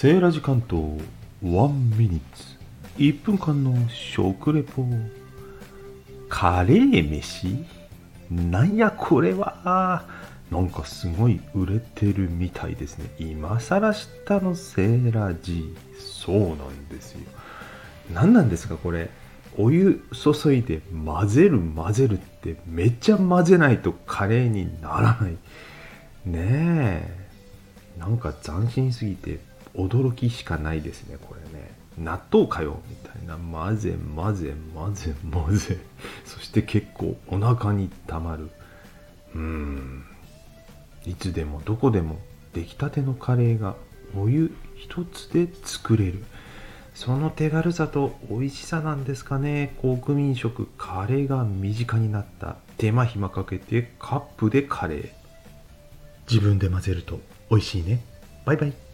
セーラジ関東1ミニッツ。1分間の食レポ。カレー飯？なんやこれは？なんかすごい売れてるみたいですね。今更知ったのセーラジそうなんですよ。何なんですかこれ？お湯注いで混ぜる混ぜるってめっちゃ混ぜないとカレーにならない。ねえ。なんか斬新すぎて驚きしかないですねこれね。納豆かよみたいな。混ぜ混ぜ混ぜ混ぜ。そして結構お腹にたまる。うん。いつでもどこでも出来たてのカレーがお湯一つで作れる。その手軽さと美味しさなんですかね。国民食カレーが身近になった手間暇かけてカップでカレー。自分で混ぜると美味しいね。バイバイ。